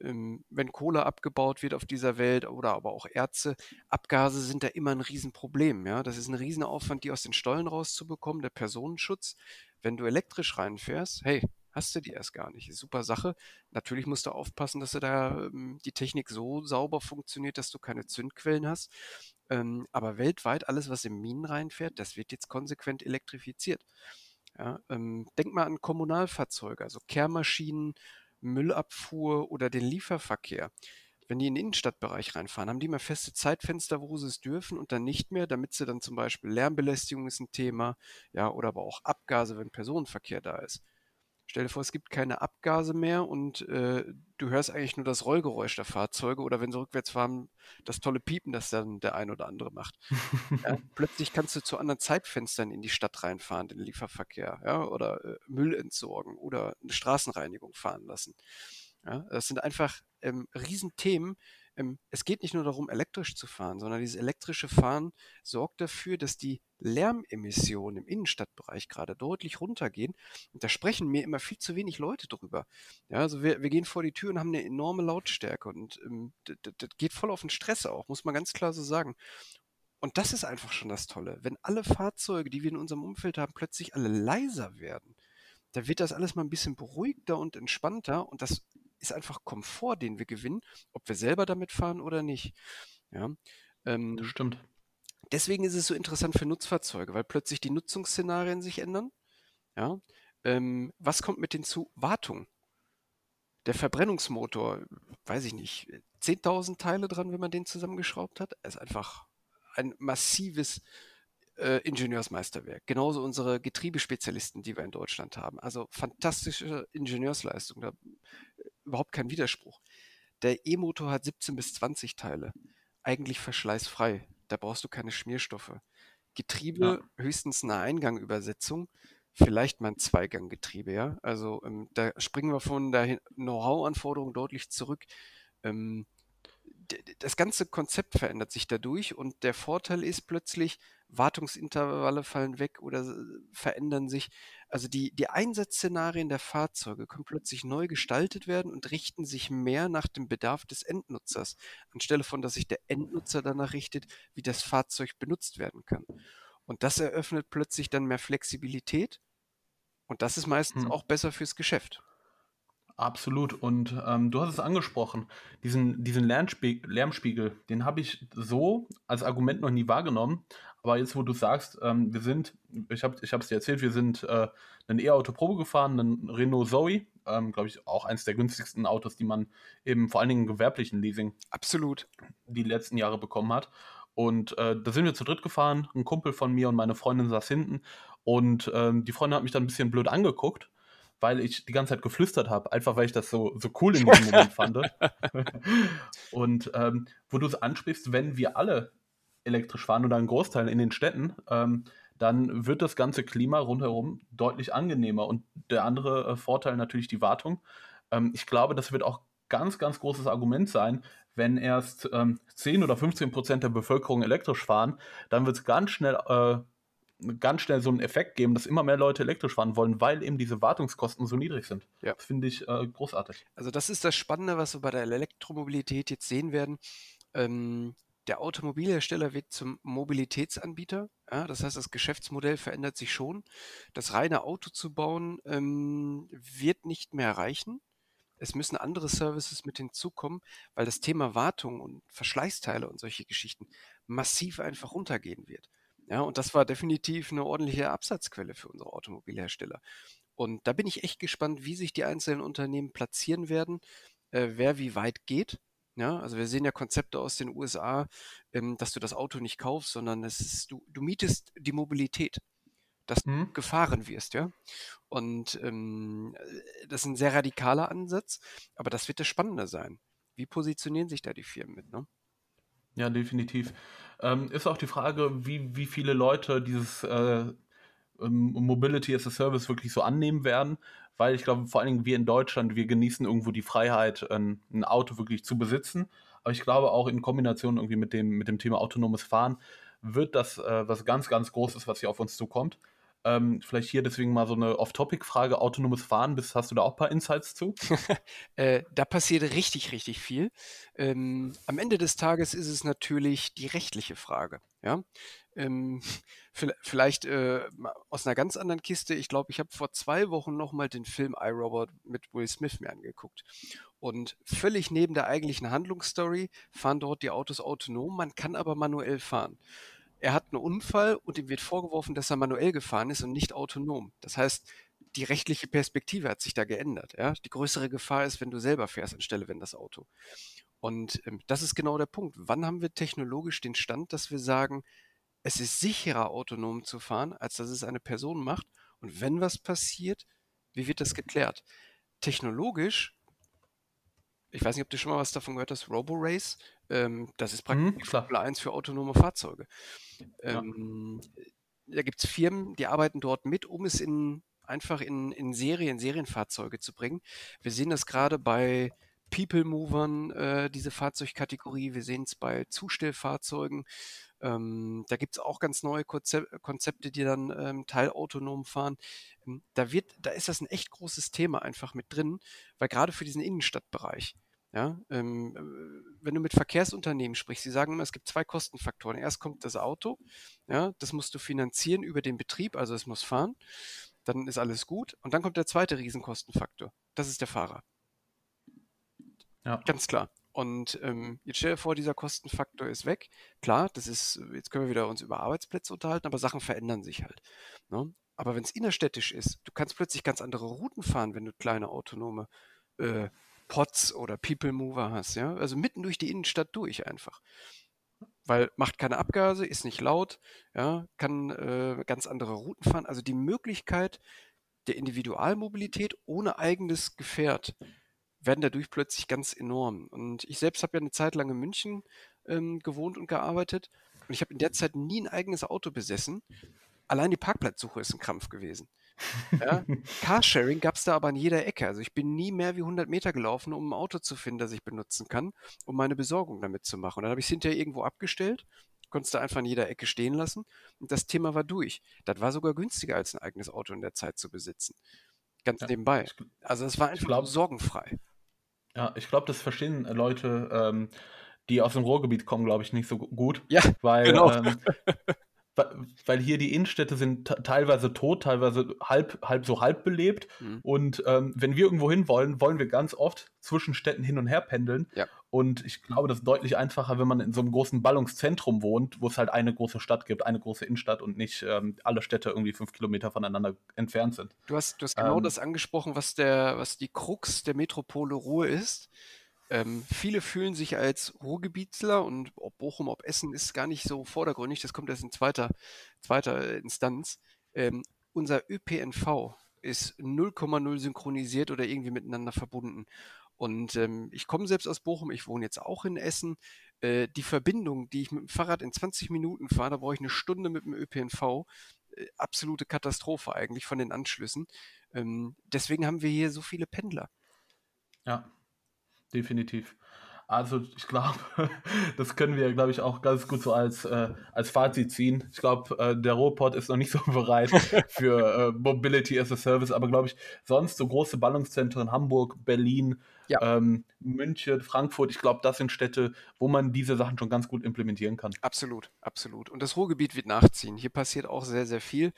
ähm, wenn Kohle abgebaut wird auf dieser Welt oder aber auch Erze, Abgase sind da immer ein Riesenproblem, ja. Das ist ein Riesenaufwand, die aus den Stollen rauszubekommen, der Personenschutz. Wenn du elektrisch reinfährst, hey, hast du die erst gar nicht. Super Sache. Natürlich musst du aufpassen, dass du da ähm, die Technik so sauber funktioniert, dass du keine Zündquellen hast. Ähm, aber weltweit alles, was in Minen reinfährt, das wird jetzt konsequent elektrifiziert. Ja, ähm, denk mal an Kommunalfahrzeuge, also Kehrmaschinen, Müllabfuhr oder den Lieferverkehr. Wenn die in den Innenstadtbereich reinfahren, haben die immer feste Zeitfenster, wo sie es dürfen und dann nicht mehr, damit sie dann zum Beispiel Lärmbelästigung ist ein Thema, ja, oder aber auch Abgase, wenn Personenverkehr da ist. Stell dir vor, es gibt keine Abgase mehr und äh, du hörst eigentlich nur das Rollgeräusch der Fahrzeuge oder wenn sie rückwärts fahren, das tolle Piepen, das dann der ein oder andere macht. ja, plötzlich kannst du zu anderen Zeitfenstern in die Stadt reinfahren, den Lieferverkehr, ja, oder äh, Müll entsorgen oder eine Straßenreinigung fahren lassen. Ja, das sind einfach ähm, Riesenthemen, ähm, es geht nicht nur darum, elektrisch zu fahren, sondern dieses elektrische Fahren sorgt dafür, dass die Lärmemissionen im Innenstadtbereich gerade deutlich runtergehen. Und da sprechen mir immer viel zu wenig Leute drüber. Ja, also wir, wir gehen vor die Tür und haben eine enorme Lautstärke und ähm, das, geht voll auf den Stress auch, muss man ganz klar so sagen. Und das ist einfach schon das Tolle. Wenn alle Fahrzeuge, die wir in unserem Umfeld haben, plötzlich alle leiser werden, da wird das alles mal ein bisschen beruhigter und entspannter und das ist einfach Komfort, den wir gewinnen, ob wir selber damit fahren oder nicht. Ja, ähm, das stimmt. Deswegen ist es so interessant für Nutzfahrzeuge, weil plötzlich die Nutzungsszenarien sich ändern. Ja, ähm, was kommt mit hinzu? Wartung. Der Verbrennungsmotor, weiß ich nicht, 10.000 Teile dran, wenn man den zusammengeschraubt hat. Ist einfach ein massives äh, Ingenieursmeisterwerk. Genauso unsere Getriebespezialisten, die wir in Deutschland haben. Also fantastische Ingenieursleistung. Da, überhaupt kein Widerspruch. Der E-Motor hat 17 bis 20 Teile. Eigentlich verschleißfrei. Da brauchst du keine Schmierstoffe. Getriebe ja. höchstens eine Eingangübersetzung, vielleicht mal ein Zweiganggetriebe, ja. Also ähm, da springen wir von der Know-how-Anforderung deutlich zurück. Ähm, das ganze Konzept verändert sich dadurch und der Vorteil ist plötzlich, Wartungsintervalle fallen weg oder verändern sich. Also die, die Einsatzszenarien der Fahrzeuge können plötzlich neu gestaltet werden und richten sich mehr nach dem Bedarf des Endnutzers, anstelle von, dass sich der Endnutzer danach richtet, wie das Fahrzeug benutzt werden kann. Und das eröffnet plötzlich dann mehr Flexibilität und das ist meistens hm. auch besser fürs Geschäft. Absolut. Und ähm, du hast es angesprochen, diesen, diesen Lärmspie Lärmspiegel, den habe ich so als Argument noch nie wahrgenommen. Aber jetzt, wo du sagst, ähm, wir sind, ich habe es ich dir erzählt, wir sind äh, ein E-Auto Probe gefahren, ein Renault Zoe, ähm, glaube ich, auch eines der günstigsten Autos, die man eben vor allen Dingen im gewerblichen Leasing absolut die letzten Jahre bekommen hat. Und äh, da sind wir zu dritt gefahren, ein Kumpel von mir und meine Freundin saß hinten. Und ähm, die Freundin hat mich dann ein bisschen blöd angeguckt weil ich die ganze Zeit geflüstert habe, einfach weil ich das so, so cool in diesem Moment fand. Und ähm, wo du es ansprichst, wenn wir alle elektrisch fahren oder ein Großteil in den Städten, ähm, dann wird das ganze Klima rundherum deutlich angenehmer. Und der andere äh, Vorteil natürlich die Wartung. Ähm, ich glaube, das wird auch ganz, ganz großes Argument sein, wenn erst ähm, 10 oder 15 Prozent der Bevölkerung elektrisch fahren, dann wird es ganz schnell äh, ganz schnell so einen Effekt geben, dass immer mehr Leute elektrisch fahren wollen, weil eben diese Wartungskosten so niedrig sind. Ja. Das finde ich äh, großartig. Also das ist das Spannende, was wir bei der Elektromobilität jetzt sehen werden. Ähm, der Automobilhersteller wird zum Mobilitätsanbieter. Ja, das heißt, das Geschäftsmodell verändert sich schon. Das reine Auto zu bauen ähm, wird nicht mehr reichen. Es müssen andere Services mit hinzukommen, weil das Thema Wartung und Verschleißteile und solche Geschichten massiv einfach runtergehen wird. Ja, und das war definitiv eine ordentliche Absatzquelle für unsere Automobilhersteller. Und da bin ich echt gespannt, wie sich die einzelnen Unternehmen platzieren werden, äh, wer wie weit geht. Ja, also wir sehen ja Konzepte aus den USA, ähm, dass du das Auto nicht kaufst, sondern es ist, du, du mietest die Mobilität, dass hm. du gefahren wirst, ja. Und ähm, äh, das ist ein sehr radikaler Ansatz, aber das wird das Spannende sein. Wie positionieren sich da die Firmen mit, ne? Ja, definitiv. Ähm, ist auch die Frage, wie, wie viele Leute dieses äh, ähm, Mobility as a Service wirklich so annehmen werden, weil ich glaube, vor allen Dingen wir in Deutschland, wir genießen irgendwo die Freiheit, ein, ein Auto wirklich zu besitzen. Aber ich glaube auch in Kombination irgendwie mit dem, mit dem Thema autonomes Fahren wird das äh, was ganz, ganz Großes, was hier auf uns zukommt. Ähm, vielleicht hier deswegen mal so eine Off-Topic-Frage: Autonomes Fahren, bist, hast du da auch ein paar Insights zu? äh, da passiert richtig, richtig viel. Ähm, am Ende des Tages ist es natürlich die rechtliche Frage. Ja? Ähm, vielleicht äh, aus einer ganz anderen Kiste. Ich glaube, ich habe vor zwei Wochen nochmal den Film iRobot mit Will Smith mir angeguckt. Und völlig neben der eigentlichen Handlungsstory fahren dort die Autos autonom, man kann aber manuell fahren. Er hat einen Unfall und ihm wird vorgeworfen, dass er manuell gefahren ist und nicht autonom. Das heißt, die rechtliche Perspektive hat sich da geändert. Ja? Die größere Gefahr ist, wenn du selber fährst, anstelle wenn das Auto. Und ähm, das ist genau der Punkt. Wann haben wir technologisch den Stand, dass wir sagen, es ist sicherer, autonom zu fahren, als dass es eine Person macht. Und wenn was passiert, wie wird das geklärt? Technologisch, ich weiß nicht, ob du schon mal was davon gehört hast, RoboRace, ähm, das ist praktisch mhm, Formel 1 für autonome Fahrzeuge. Ähm, ja. Da gibt es Firmen, die arbeiten dort mit, um es in, einfach in, in Serien, Serienfahrzeuge zu bringen. Wir sehen das gerade bei People Movern, äh, diese Fahrzeugkategorie. Wir sehen es bei Zustellfahrzeugen. Ähm, da gibt es auch ganz neue Konzepte, die dann ähm, teilautonom fahren. Ähm, da, wird, da ist das ein echt großes Thema einfach mit drin, weil gerade für diesen Innenstadtbereich, ja, ähm, äh, wenn du mit Verkehrsunternehmen sprichst, sie sagen immer, es gibt zwei Kostenfaktoren. Erst kommt das Auto, ja, das musst du finanzieren über den Betrieb, also es muss fahren, dann ist alles gut. Und dann kommt der zweite Riesenkostenfaktor, das ist der Fahrer. Ja. Ganz klar. Und ähm, jetzt stell dir vor, dieser Kostenfaktor ist weg. Klar, das ist, jetzt können wir wieder uns über Arbeitsplätze unterhalten, aber Sachen verändern sich halt. Ne? Aber wenn es innerstädtisch ist, du kannst plötzlich ganz andere Routen fahren, wenn du kleine autonome äh, Pods oder People Mover hast, ja. Also mitten durch die Innenstadt durch einfach. Weil macht keine Abgase, ist nicht laut, ja, kann äh, ganz andere Routen fahren. Also die Möglichkeit der Individualmobilität ohne eigenes Gefährt werden dadurch plötzlich ganz enorm. Und ich selbst habe ja eine Zeit lang in München ähm, gewohnt und gearbeitet. Und ich habe in der Zeit nie ein eigenes Auto besessen. Allein die Parkplatzsuche ist ein Krampf gewesen. Ja? Carsharing gab es da aber an jeder Ecke. Also ich bin nie mehr wie 100 Meter gelaufen, um ein Auto zu finden, das ich benutzen kann, um meine Besorgung damit zu machen. Und dann habe ich es hinterher irgendwo abgestellt, konnte es da einfach an jeder Ecke stehen lassen und das Thema war durch. Das war sogar günstiger als ein eigenes Auto in der Zeit zu besitzen. Ganz ja, nebenbei. Also es war einfach glaub, sorgenfrei. Ja, ich glaube, das verstehen Leute, ähm, die aus dem Ruhrgebiet kommen, glaube ich, nicht so gut. Ja, weil, genau. ähm, weil hier die Innenstädte sind teilweise tot, teilweise halb, halb so halb belebt. Mhm. Und ähm, wenn wir irgendwo hin wollen, wollen wir ganz oft zwischen Städten hin und her pendeln. Ja. Und ich glaube, das ist deutlich einfacher, wenn man in so einem großen Ballungszentrum wohnt, wo es halt eine große Stadt gibt, eine große Innenstadt und nicht ähm, alle Städte irgendwie fünf Kilometer voneinander entfernt sind. Du hast, du hast genau ähm, das angesprochen, was, der, was die Krux der Metropole Ruhr ist. Ähm, viele fühlen sich als Ruhrgebietler und ob Bochum, ob Essen ist gar nicht so vordergründig, das kommt erst in zweiter, zweiter Instanz. Ähm, unser ÖPNV ist 0,0 synchronisiert oder irgendwie miteinander verbunden. Und ähm, ich komme selbst aus Bochum, ich wohne jetzt auch in Essen. Äh, die Verbindung, die ich mit dem Fahrrad in 20 Minuten fahre, da brauche ich eine Stunde mit dem ÖPNV. Äh, absolute Katastrophe eigentlich von den Anschlüssen. Ähm, deswegen haben wir hier so viele Pendler. Ja, definitiv. Also ich glaube, das können wir, glaube ich, auch ganz gut so als, äh, als Fazit ziehen. Ich glaube, äh, der Ruhrpott ist noch nicht so bereit für äh, Mobility as a Service, aber glaube ich, sonst so große Ballungszentren, Hamburg, Berlin, ja. ähm, München, Frankfurt, ich glaube, das sind Städte, wo man diese Sachen schon ganz gut implementieren kann. Absolut, absolut. Und das Ruhrgebiet wird nachziehen. Hier passiert auch sehr, sehr viel.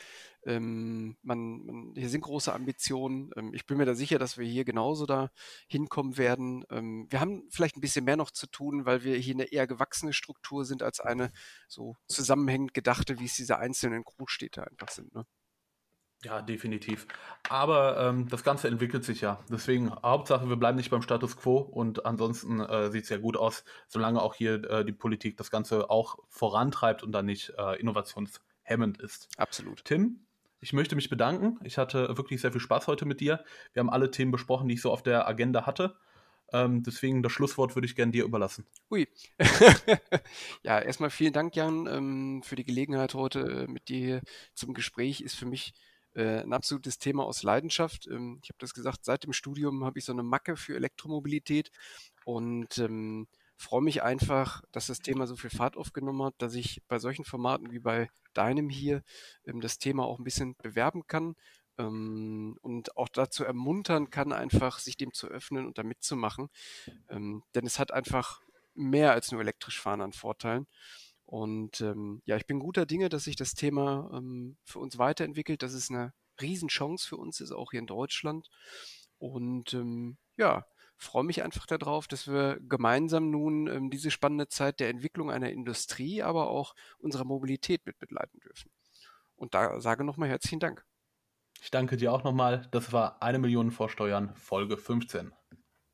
Ähm, man, man, hier sind große Ambitionen. Ähm, ich bin mir da sicher, dass wir hier genauso da hinkommen werden. Ähm, wir haben vielleicht ein bisschen mehr noch zu tun, weil wir hier eine eher gewachsene Struktur sind als eine so zusammenhängend gedachte, wie es diese einzelnen Großstädte einfach sind. Ne? Ja, definitiv. Aber ähm, das Ganze entwickelt sich ja. Deswegen, Hauptsache, wir bleiben nicht beim Status quo und ansonsten äh, sieht es ja gut aus, solange auch hier äh, die Politik das Ganze auch vorantreibt und dann nicht äh, innovationshemmend ist. Absolut. Tim, ich möchte mich bedanken. Ich hatte wirklich sehr viel Spaß heute mit dir. Wir haben alle Themen besprochen, die ich so auf der Agenda hatte. Ähm, deswegen das Schlusswort würde ich gerne dir überlassen. Ui. ja, erstmal vielen Dank, Jan, ähm, für die Gelegenheit heute äh, mit dir hier zum Gespräch. Ist für mich äh, ein absolutes Thema aus Leidenschaft. Ähm, ich habe das gesagt, seit dem Studium habe ich so eine Macke für Elektromobilität und ähm, freue mich einfach, dass das Thema so viel Fahrt aufgenommen hat, dass ich bei solchen Formaten wie bei deinem hier ähm, das Thema auch ein bisschen bewerben kann ähm, und auch dazu ermuntern kann, einfach sich dem zu öffnen und da mitzumachen. Ähm, denn es hat einfach mehr als nur elektrisch fahren an Vorteilen. Und ähm, ja, ich bin guter Dinge, dass sich das Thema ähm, für uns weiterentwickelt, dass es eine Riesenchance für uns ist, auch hier in Deutschland. Und ähm, ja, freue mich einfach darauf, dass wir gemeinsam nun ähm, diese spannende Zeit der Entwicklung einer Industrie, aber auch unserer Mobilität mit begleiten dürfen. Und da sage nochmal herzlichen Dank. Ich danke dir auch nochmal. Das war eine Million Vorsteuern, Folge 15.